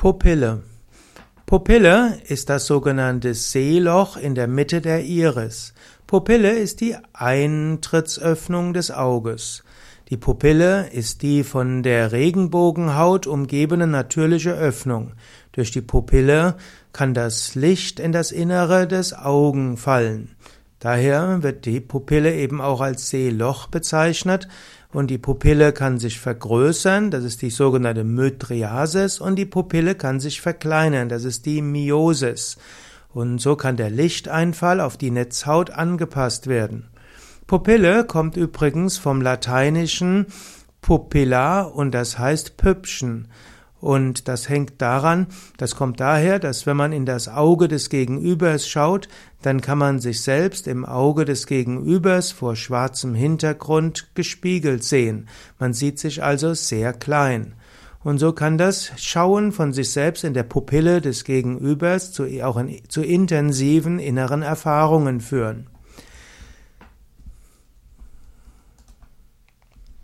Pupille. Pupille ist das sogenannte Sehloch in der Mitte der Iris. Pupille ist die Eintrittsöffnung des Auges. Die Pupille ist die von der Regenbogenhaut umgebene natürliche Öffnung. Durch die Pupille kann das Licht in das Innere des Augen fallen. Daher wird die Pupille eben auch als Sehloch bezeichnet und die Pupille kann sich vergrößern, das ist die sogenannte Mydriasis und die Pupille kann sich verkleinern, das ist die Miosis. Und so kann der Lichteinfall auf die Netzhaut angepasst werden. Pupille kommt übrigens vom lateinischen pupilla und das heißt Püppchen. Und das hängt daran, das kommt daher, dass wenn man in das Auge des Gegenübers schaut, dann kann man sich selbst im Auge des Gegenübers vor schwarzem Hintergrund gespiegelt sehen. Man sieht sich also sehr klein. Und so kann das Schauen von sich selbst in der Pupille des Gegenübers zu, auch in, zu intensiven inneren Erfahrungen führen.